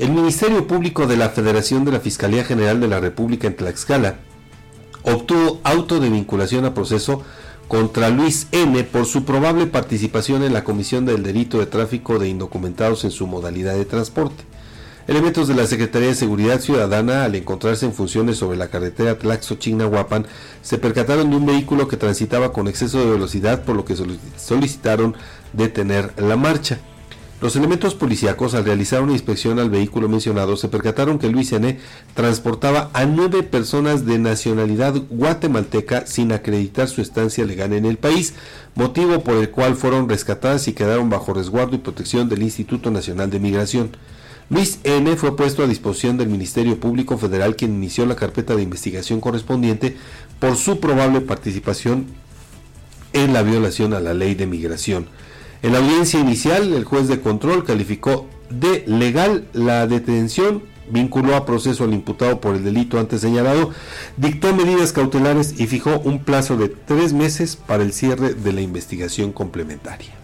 El Ministerio Público de la Federación de la Fiscalía General de la República en Tlaxcala obtuvo auto de vinculación a proceso contra Luis N por su probable participación en la comisión del delito de tráfico de indocumentados en su modalidad de transporte. Elementos de la Secretaría de Seguridad Ciudadana, al encontrarse en funciones sobre la carretera Tlaxo-Chignahuapan, se percataron de un vehículo que transitaba con exceso de velocidad, por lo que solicitaron detener la marcha. Los elementos policíacos, al realizar una inspección al vehículo mencionado, se percataron que Luis N. transportaba a nueve personas de nacionalidad guatemalteca sin acreditar su estancia legal en el país, motivo por el cual fueron rescatadas y quedaron bajo resguardo y protección del Instituto Nacional de Migración. Luis N. fue puesto a disposición del Ministerio Público Federal, quien inició la carpeta de investigación correspondiente por su probable participación en la violación a la ley de migración. En la audiencia inicial, el juez de control calificó de legal la detención, vinculó a proceso al imputado por el delito antes señalado, dictó medidas cautelares y fijó un plazo de tres meses para el cierre de la investigación complementaria.